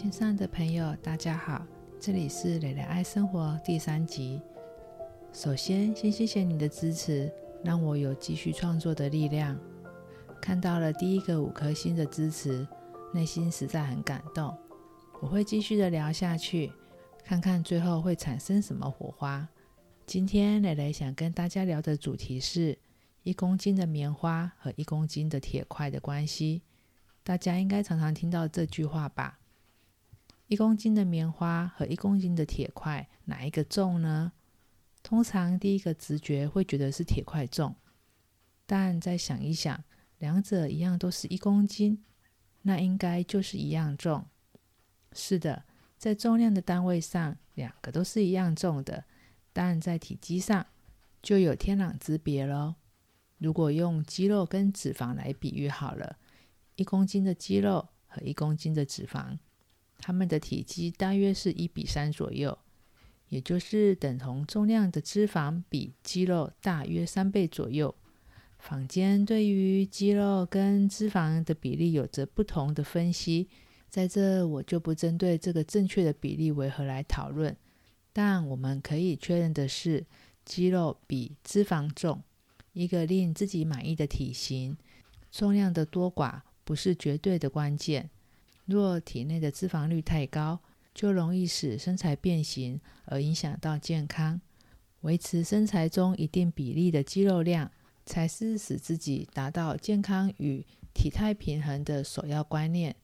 线上的朋友，大家好，这里是蕾蕾爱生活第三集。首先，先谢谢你的支持，让我有继续创作的力量。看到了第一个五颗星的支持，内心实在很感动。我会继续的聊下去，看看最后会产生什么火花。今天蕾蕾想跟大家聊的主题是一公斤的棉花和一公斤的铁块的关系。大家应该常常听到这句话吧？一公斤的棉花和一公斤的铁块，哪一个重呢？通常第一个直觉会觉得是铁块重，但再想一想，两者一样都是一公斤，那应该就是一样重。是的，在重量的单位上，两个都是一样重的，但在体积上就有天壤之别喽。如果用肌肉跟脂肪来比喻好了，一公斤的肌肉和一公斤的脂肪。它们的体积大约是一比三左右，也就是等同重量的脂肪比肌肉大约三倍左右。坊间对于肌肉跟脂肪的比例有着不同的分析，在这我就不针对这个正确的比例为何来讨论。但我们可以确认的是，肌肉比脂肪重，一个令自己满意的体型，重量的多寡不是绝对的关键。若体内的脂肪率太高，就容易使身材变形，而影响到健康。维持身材中一定比例的肌肉量，才是使自己达到健康与体态平衡的首要观念。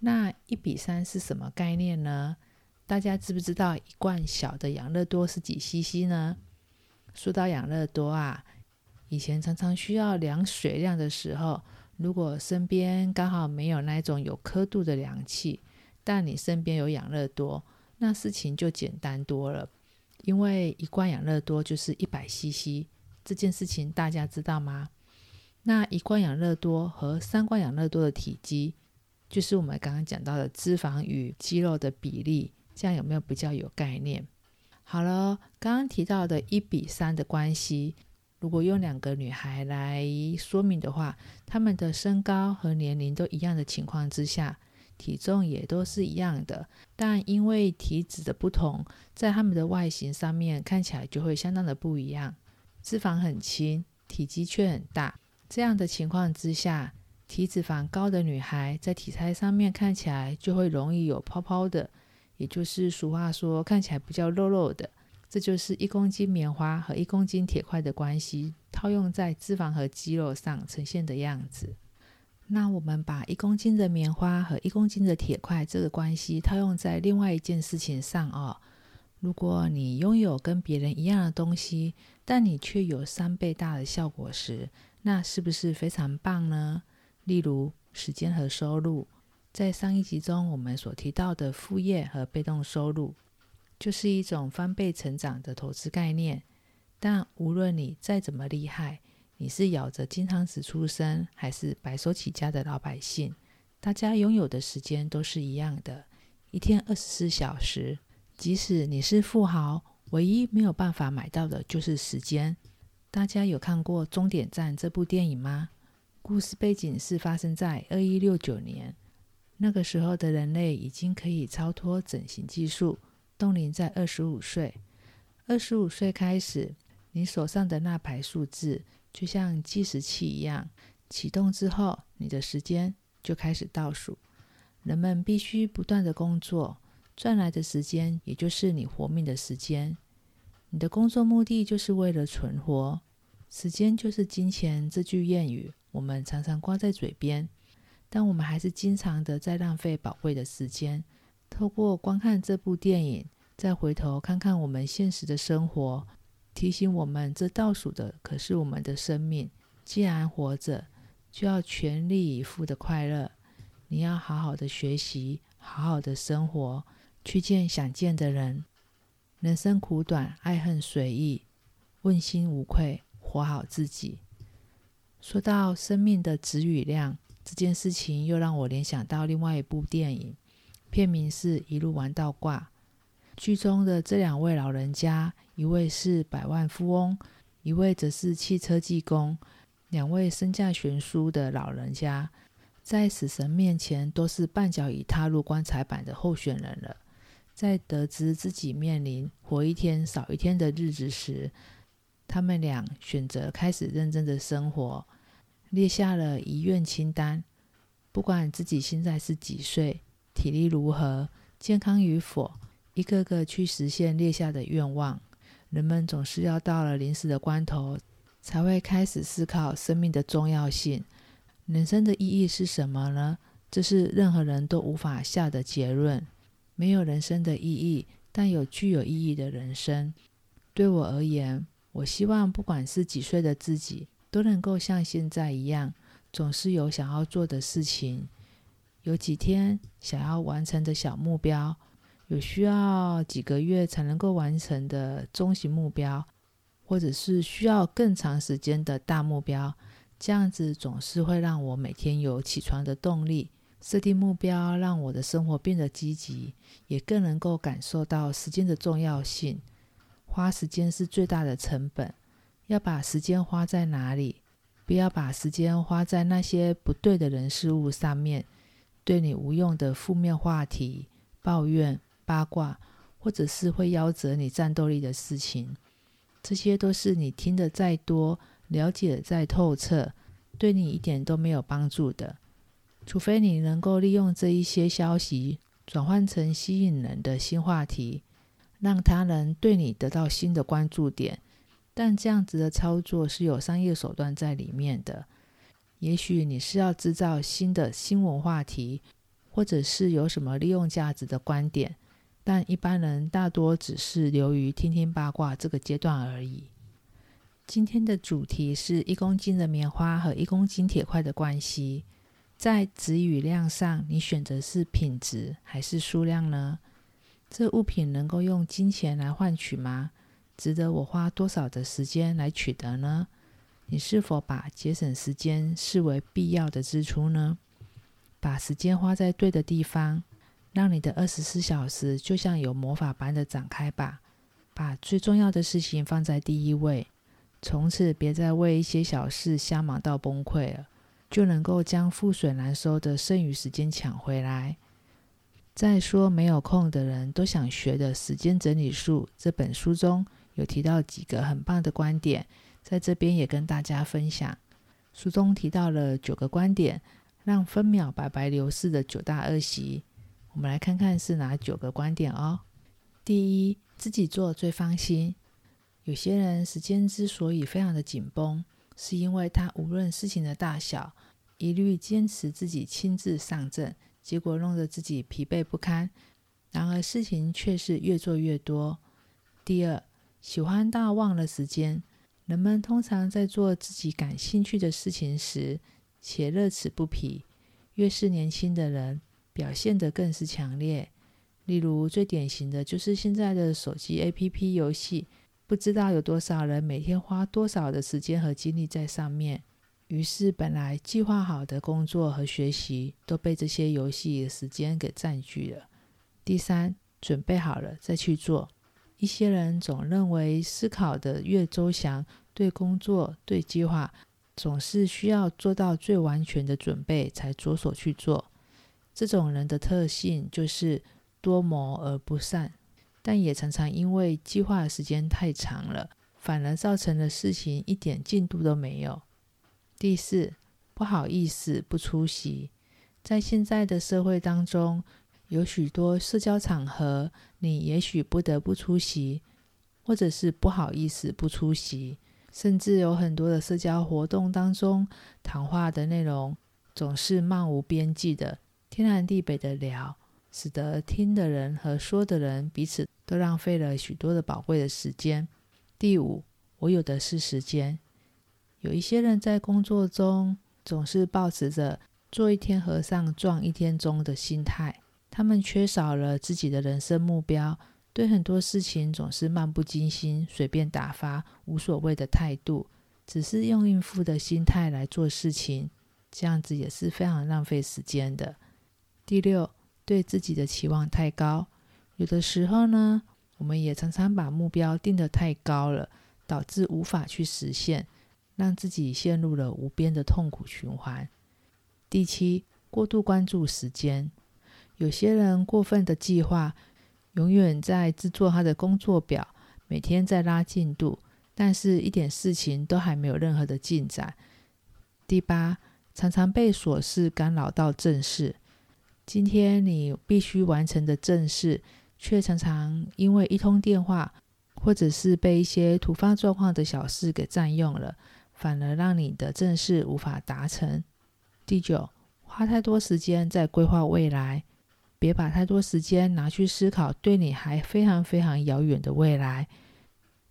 那一比三是什么概念呢？大家知不知道一罐小的养乐多是几 CC 呢？说到养乐多啊，以前常常需要量水量的时候。如果身边刚好没有那种有刻度的量器，但你身边有养乐多，那事情就简单多了。因为一罐养乐多就是一百 CC，这件事情大家知道吗？那一罐养乐多和三罐养乐多的体积，就是我们刚刚讲到的脂肪与肌肉的比例，这样有没有比较有概念？好了，刚刚提到的一比三的关系。如果用两个女孩来说明的话，她们的身高和年龄都一样的情况之下，体重也都是一样的，但因为体脂的不同，在她们的外形上面看起来就会相当的不一样。脂肪很轻，体积却很大，这样的情况之下，体脂肪高的女孩在体态上面看起来就会容易有泡泡的，也就是俗话说看起来比较肉肉的。这就是一公斤棉花和一公斤铁块的关系，套用在脂肪和肌肉上呈现的样子。那我们把一公斤的棉花和一公斤的铁块这个关系套用在另外一件事情上哦。如果你拥有跟别人一样的东西，但你却有三倍大的效果时，那是不是非常棒呢？例如时间和收入，在上一集中我们所提到的副业和被动收入。就是一种翻倍成长的投资概念，但无论你再怎么厉害，你是咬着金汤匙出生，还是白手起家的老百姓，大家拥有的时间都是一样的，一天二十四小时。即使你是富豪，唯一没有办法买到的就是时间。大家有看过《终点站》这部电影吗？故事背景是发生在二一六九年，那个时候的人类已经可以超脱整形技术。冻龄在二十五岁，二十五岁开始，你手上的那排数字就像计时器一样，启动之后，你的时间就开始倒数。人们必须不断的工作，赚来的时间也就是你活命的时间。你的工作目的就是为了存活，时间就是金钱。这句谚语我们常常挂在嘴边，但我们还是经常的在浪费宝贵的时间。透过观看这部电影，再回头看看我们现实的生活，提醒我们，这倒数的可是我们的生命。既然活着，就要全力以赴的快乐。你要好好的学习，好好的生活，去见想见的人。人生苦短，爱恨随意，问心无愧，活好自己。说到生命的值与量这件事情，又让我联想到另外一部电影。片名是一路玩到挂。剧中的这两位老人家，一位是百万富翁，一位则是汽车技工。两位身价悬殊的老人家，在死神面前都是半脚已踏入棺材板的候选人了。在得知自己面临活一天少一天的日子时，他们俩选择开始认真的生活，列下了遗愿清单。不管自己现在是几岁，体力如何，健康与否，一个个去实现列下的愿望。人们总是要到了临死的关头，才会开始思考生命的重要性。人生的意义是什么呢？这是任何人都无法下的结论。没有人生的意义，但有具有意义的人生。对我而言，我希望不管是几岁的自己，都能够像现在一样，总是有想要做的事情，有几天想要完成的小目标，有需要几个月才能够完成的中型目标，或者是需要更长时间的大目标。这样子总是会让我每天有起床的动力，设定目标，让我的生活变得积极，也更能够感受到时间的重要性。花时间是最大的成本，要把时间花在哪里？不要把时间花在那些不对的人事物上面，对你无用的负面话题、抱怨、八卦，或者是会夭折你战斗力的事情，这些都是你听得再多。了解再透彻，对你一点都没有帮助的。除非你能够利用这一些消息转换成吸引人的新话题，让他人对你得到新的关注点。但这样子的操作是有商业手段在里面的。也许你是要制造新的新闻话题，或者是有什么利用价值的观点，但一般人大多只是流于听听八卦这个阶段而已。今天的主题是一公斤的棉花和一公斤铁块的关系。在质与量上，你选择是品质还是数量呢？这物品能够用金钱来换取吗？值得我花多少的时间来取得呢？你是否把节省时间视为必要的支出呢？把时间花在对的地方，让你的二十四小时就像有魔法般的展开吧。把最重要的事情放在第一位。从此别再为一些小事瞎忙到崩溃了，就能够将覆水难收的剩余时间抢回来。再说，没有空的人都想学的时间整理术这本书中有提到几个很棒的观点，在这边也跟大家分享。书中提到了九个观点，让分秒白白流逝的九大恶习。我们来看看是哪九个观点哦。第一，自己做最放心。有些人时间之所以非常的紧绷，是因为他无论事情的大小，一律坚持自己亲自上阵，结果弄得自己疲惫不堪。然而事情却是越做越多。第二，喜欢到忘了时间。人们通常在做自己感兴趣的事情时，且乐此不疲。越是年轻的人，表现得更是强烈。例如最典型的就是现在的手机 APP 游戏。不知道有多少人每天花多少的时间和精力在上面，于是本来计划好的工作和学习都被这些游戏的时间给占据了。第三，准备好了再去做。一些人总认为思考的越周详，对工作、对计划总是需要做到最完全的准备才着手去做。这种人的特性就是多谋而不善。但也常常因为计划的时间太长了，反而造成了事情一点进度都没有。第四，不好意思不出席。在现在的社会当中，有许多社交场合，你也许不得不出席，或者是不好意思不出席。甚至有很多的社交活动当中，谈话的内容总是漫无边际的，天南地北的聊。使得听的人和说的人彼此都浪费了许多的宝贵的时间。第五，我有的是时间。有一些人在工作中总是保持着做一天和尚撞一天钟的心态，他们缺少了自己的人生目标，对很多事情总是漫不经心、随便打发、无所谓的态度，只是用应付的心态来做事情，这样子也是非常浪费时间的。第六。对自己的期望太高，有的时候呢，我们也常常把目标定得太高了，导致无法去实现，让自己陷入了无边的痛苦循环。第七，过度关注时间。有些人过分的计划，永远在制作他的工作表，每天在拉进度，但是一点事情都还没有任何的进展。第八，常常被琐事干扰到正事。今天你必须完成的正事，却常常因为一通电话，或者是被一些突发状况的小事给占用了，反而让你的正事无法达成。第九，花太多时间在规划未来。别把太多时间拿去思考对你还非常非常遥远的未来。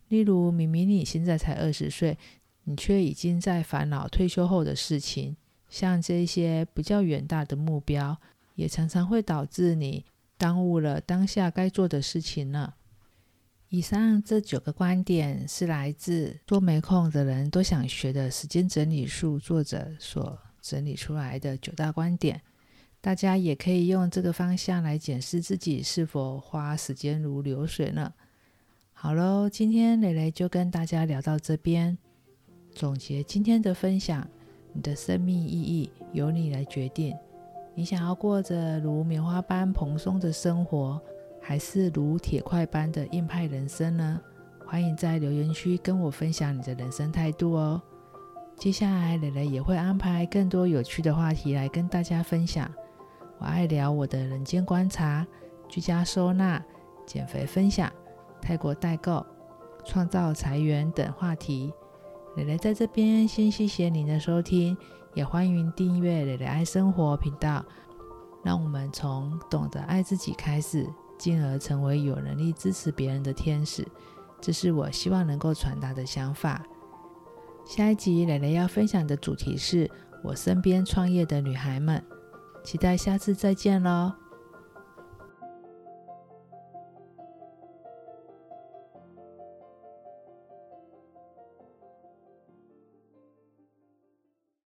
例如，明明你现在才二十岁，你却已经在烦恼退休后的事情。像这些比较远大的目标，也常常会导致你耽误了当下该做的事情呢。以上这九个观点是来自多没空的人都想学的时间整理术作者所整理出来的九大观点。大家也可以用这个方向来检视自己是否花时间如流水呢？好喽，今天蕾蕾就跟大家聊到这边。总结今天的分享，你的生命意义由你来决定。你想要过着如棉花般蓬松的生活，还是如铁块般的硬派人生呢？欢迎在留言区跟我分享你的人生态度哦。接下来，蕾蕾也会安排更多有趣的话题来跟大家分享。我爱聊我的人间观察、居家收纳、减肥分享、泰国代购、创造财源等话题。蕾蕾在这边先谢谢您的收听，也欢迎订阅蕾蕾爱生活频道。让我们从懂得爱自己开始，进而成为有能力支持别人的天使。这是我希望能够传达的想法。下一集蕾蕾要分享的主题是我身边创业的女孩们。期待下次再见喽。